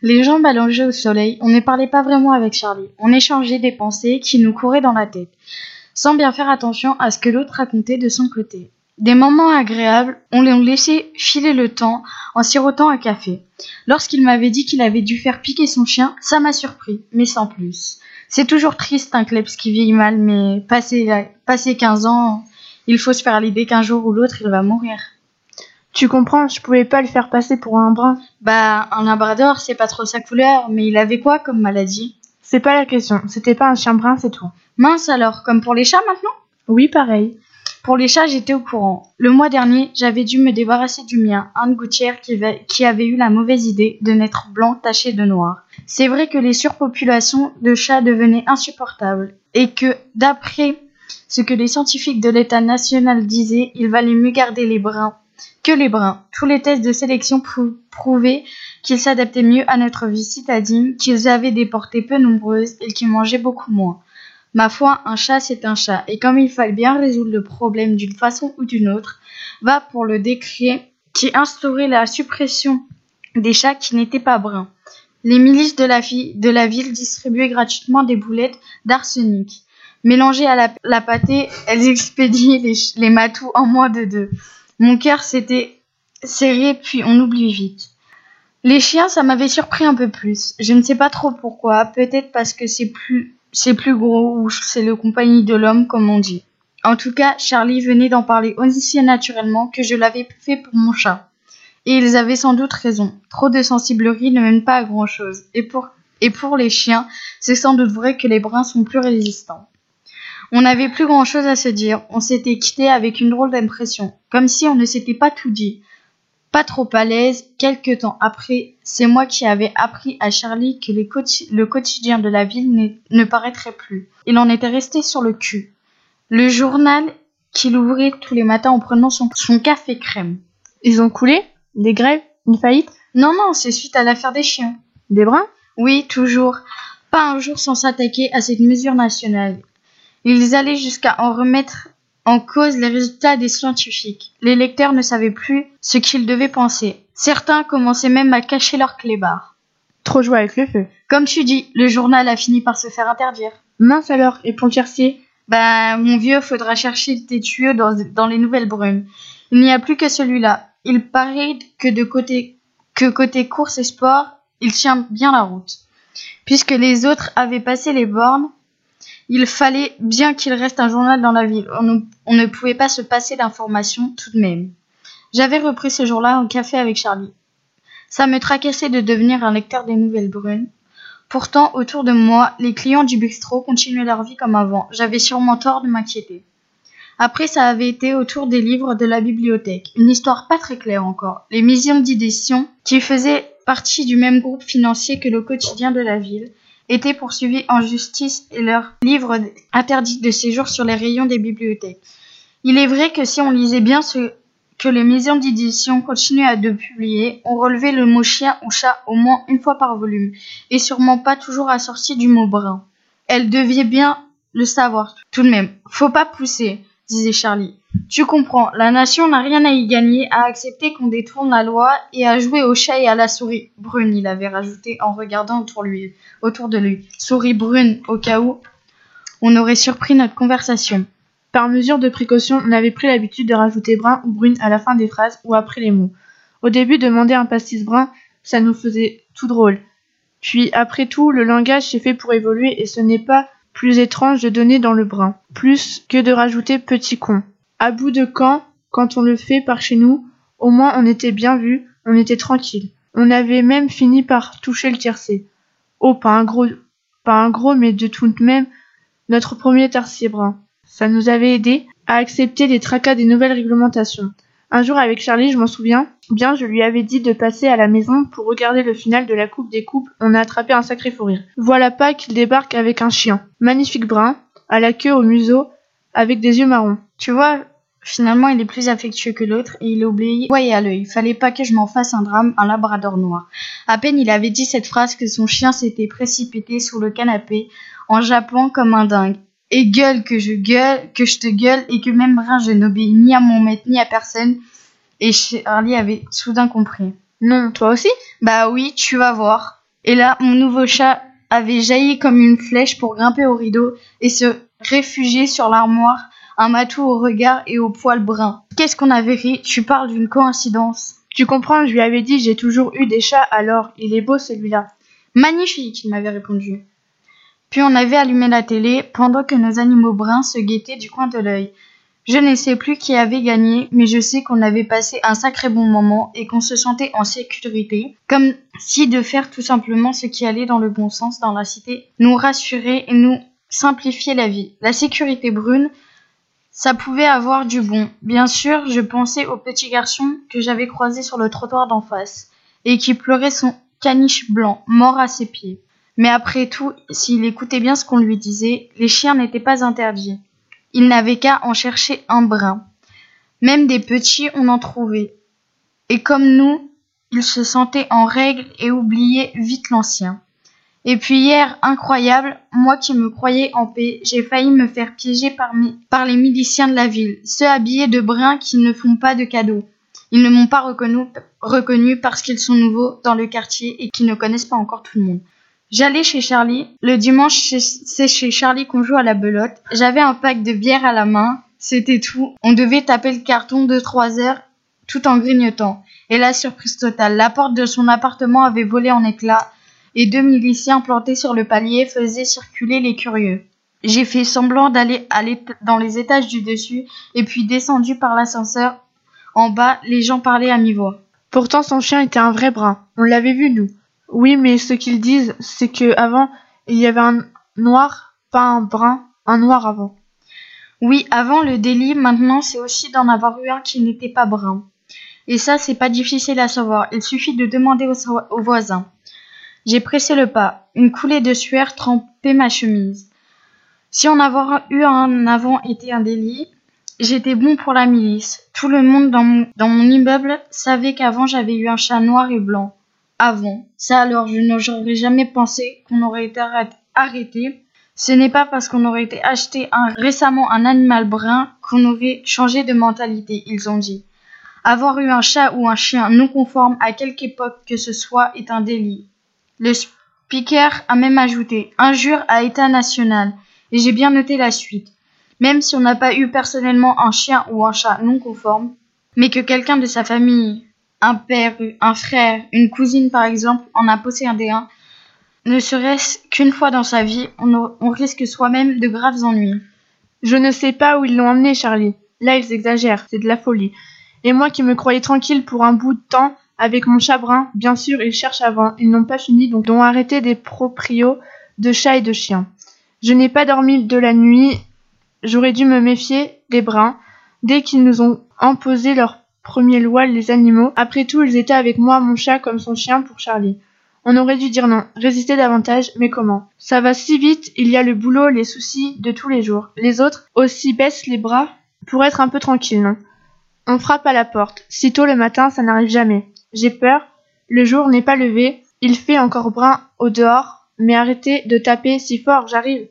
Les jambes allongées au soleil, on ne parlait pas vraiment avec Charlie. On échangeait des pensées qui nous couraient dans la tête, sans bien faire attention à ce que l'autre racontait de son côté. Des moments agréables, on les laissait filer le temps en sirotant un café. Lorsqu'il m'avait dit qu'il avait dû faire piquer son chien, ça m'a surpris, mais sans plus. C'est toujours triste un klebs qui vieillit mal, mais passé, passé 15 ans, il faut se faire l'idée qu'un jour ou l'autre il va mourir. Tu comprends, je pouvais pas le faire passer pour un brun. Bah, un labrador, c'est pas trop sa couleur, mais il avait quoi comme maladie? C'est pas la question, c'était pas un chien brun, c'est tout. Mince alors, comme pour les chats maintenant? Oui, pareil. Pour les chats, j'étais au courant. Le mois dernier, j'avais dû me débarrasser du mien, un de gouttière qui, qui avait eu la mauvaise idée de naître blanc taché de noir. C'est vrai que les surpopulations de chats devenaient insupportables et que, d'après ce que les scientifiques de l'État national disaient, il valait mieux garder les bruns que les bruns. Tous les tests de sélection prouvaient qu'ils s'adaptaient mieux à notre vie citadine, qu'ils avaient des portées peu nombreuses et qu'ils mangeaient beaucoup moins. Ma foi, un chat, c'est un chat, et comme il fallait bien résoudre le problème d'une façon ou d'une autre, va pour le décret qui instaurait la suppression des chats qui n'étaient pas bruns. Les milices de la, ville distribuaient gratuitement des boulettes d'arsenic. Mélangées à la, pâtée, elles expédiaient les matous en moins de deux. Mon cœur s'était serré, puis on oublie vite. Les chiens, ça m'avait surpris un peu plus. Je ne sais pas trop pourquoi. Peut-être parce que c'est plus gros ou c'est le compagnie de l'homme comme on dit. En tout cas, Charlie venait d'en parler aussi naturellement que je l'avais fait pour mon chat. Et ils avaient sans doute raison. Trop de sensiblerie ne mène pas à grand chose. Et pour, et pour les chiens, c'est sans doute vrai que les bruns sont plus résistants. On n'avait plus grand chose à se dire. On s'était quitté avec une drôle d'impression. Comme si on ne s'était pas tout dit pas trop à l'aise. Quelque temps après, c'est moi qui avais appris à Charlie que le quotidien de la ville ne paraîtrait plus. Il en était resté sur le cul. Le journal qu'il ouvrait tous les matins en prenant son, café crème. Ils ont coulé? Des grèves Une faillite? Non, non, c'est suite à l'affaire des chiens. Des bruns Oui, toujours. Pas un jour sans s'attaquer à cette mesure nationale. Ils allaient jusqu'à en remettre en cause les résultats des scientifiques. Les lecteurs ne savaient plus ce qu'ils devaient penser. Certains commençaient même à cacher leurs clébards. Trop joué avec le feu. Comme tu dis, le journal a fini par se faire interdire. Mince alors, et pour le tiercier Ben, mon vieux, faudra chercher tes tuyaux dans, dans les nouvelles brunes. Il n'y a plus que celui-là. Il paraît que de côté, que côté course et sport, il tient bien la route. Puisque les autres avaient passé les bornes, il fallait bien qu'il reste un journal dans la ville. On ne, pouvait pas se passer d'informations tout de même. J'avais repris ce jour-là un café avec Charlie. Ça me tracassait de devenir un lecteur des nouvelles brunes. Pourtant, autour de moi, les clients du bistrot continuaient leur vie comme avant. J'avais sûrement tort de m'inquiéter. Après, ça avait été autour des livres de la bibliothèque. Une histoire pas très claire encore. Les maisons d'édition, qui faisaient partie du même groupe financier que le quotidien de la ville, étaient poursuivis en justice et leurs livres interdits de séjour sur les rayons des bibliothèques. Il est vrai que si on lisait bien ce que les maisons d'édition continuaient à de publier, on relevait le mot chien ou chat au moins une fois par volume, et sûrement pas toujours assorti du mot brun. Elle devait bien le savoir tout de même. Faut pas pousser, disait Charlie. Tu comprends, la nation n'a rien à y gagner à accepter qu'on détourne la loi et à jouer au chat et à la souris brune, il avait rajouté en regardant autour, de lui. Souris brune, au cas où on aurait surpris notre conversation. Par mesure de précaution, on avait pris l'habitude de rajouter brun ou brune à la fin des phrases ou après les mots. Au début, demander un pastis brun, ça nous faisait tout drôle. Puis, après tout, le langage s'est fait pour évoluer et ce n'est pas plus étrange de donner dans le brun, plus que de rajouter petit con à bout de camp, quand on le fait par chez nous, au moins on était bien vu, on était tranquille. On avait même fini par toucher le tiercé. Oh, pas un gros, pas un gros, mais de tout même, notre premier tiercé brun. Ça nous avait aidé à accepter les tracas des nouvelles réglementations. Un jour avec Charlie, je m'en souviens, bien je lui avais dit de passer à la maison pour regarder le final de la Coupe des Coupes, on a attrapé un sacré fou. Voilà pas qu'il débarque avec un chien. Magnifique brun, à la queue au museau, avec des yeux marrons. Tu vois, finalement, il est plus affectueux que l'autre et il obéit voyez à l'œil. Fallait pas que je m'en fasse un drame, un labrador noir. À peine il avait dit cette phrase que son chien s'était précipité sous le canapé en jappant comme un dingue. Et gueule que je gueule, que je te gueule et que même rien je n'obéis ni à mon maître ni à personne. Et Charlie avait soudain compris. Non, toi aussi? Bah oui, tu vas voir. Et là, mon nouveau chat avait jailli comme une flèche pour grimper au rideau et se réfugier sur l'armoire, un matou au regard et au poil brun. Qu'est-ce qu'on avait ri Tu parles d'une coïncidence. Tu comprends, je lui avais dit j'ai toujours eu des chats, alors il est beau celui-là. Magnifique, il m'avait répondu. Puis on avait allumé la télé pendant que nos animaux bruns se guettaient du coin de l'œil. Je ne sais plus qui avait gagné, mais je sais qu'on avait passé un sacré bon moment et qu'on se sentait en sécurité, comme si de faire tout simplement ce qui allait dans le bon sens dans la cité nous rassurait et nous simplifiait la vie. La sécurité brune, ça pouvait avoir du bon. Bien sûr, je pensais au petit garçon que j'avais croisé sur le trottoir d'en face et qui pleurait son caniche blanc, mort à ses pieds. Mais après tout, s'il écoutait bien ce qu'on lui disait, les chiens n'étaient pas interdits. Il n'avait qu'à en chercher un brin. Même des petits, on en trouvait. Et comme nous, il se sentait en règle et oubliait vite l'ancien. Et puis hier, incroyable, moi qui me croyais en paix, j'ai failli me faire piéger par, les miliciens de la ville, ceux habillés de brun qui ne font pas de cadeaux. Ils ne m'ont pas reconnu, reconnu parce qu'ils sont nouveaux dans le quartier et qui ne connaissent pas encore tout le monde. J'allais chez Charlie. Le dimanche, c'est chez Charlie qu'on joue à la belote. J'avais un pack de bière à la main. C'était tout. On devait taper le carton de trois heures tout en grignotant. Et la surprise totale. La porte de son appartement avait volé en éclats et deux miliciens plantés sur le palier faisaient circuler les curieux. J'ai fait semblant d'aller dans les étages du dessus et puis descendu par l'ascenseur. En bas, les gens parlaient à mi-voix. Pourtant, son chien était un vrai brun. On l'avait vu, nous. Oui, mais ce qu'ils disent, c'est que avant, il y avait un noir, pas un brun, un noir avant. Oui, avant le délit, maintenant c'est aussi d'en avoir eu un qui n'était pas brun. Et ça, c'est pas difficile à savoir. Il suffit de demander aux, voisins. J'ai pressé le pas. Une coulée de sueur trempait ma chemise. Si en avoir eu un avant était un délit, j'étais bon pour la milice. Tout le monde dans mon, immeuble savait qu'avant j'avais eu un chat noir et blanc avant. Ça alors, je n'aurais jamais pensé qu'on aurait été arrêté. Ce n'est pas parce qu'on aurait été acheté récemment un animal brun qu'on aurait changé de mentalité, ils ont dit. Avoir eu un chat ou un chien non conforme à quelque époque que ce soit est un délit. Le speaker a même ajouté injure à état national, et j'ai bien noté la suite. Même si on n'a pas eu personnellement un chien ou un chat non conforme, mais que quelqu'un de sa famille un père, un frère, une cousine par exemple en a possédé un, ne serait-ce qu'une fois dans sa vie, on, risque soi-même de graves ennuis. Je ne sais pas où ils l'ont emmené, Charlie. Là, ils exagèrent, c'est de la folie. Et moi qui me croyais tranquille pour un bout de temps, avec mon chabrin, bien sûr, ils cherchent avant. Ils n'ont pas fini, donc ont arrêté des proprios de chats et de chiens. Je n'ai pas dormi de la nuit. J'aurais dû me méfier des bruns. Dès qu'ils nous ont imposé leur premier loi les animaux. Après tout, ils étaient avec moi, mon chat comme son chien pour Charlie. On aurait dû dire non, résister davantage, mais comment? Ça va si vite, il y a le boulot, les soucis de tous les jours. Les autres aussi baissent les bras pour être un peu tranquille, non? On frappe à la porte. Sitôt le matin, ça n'arrive jamais. J'ai peur. Le jour n'est pas levé. Il fait encore brun au dehors. Mais arrêtez de taper si fort, j'arrive.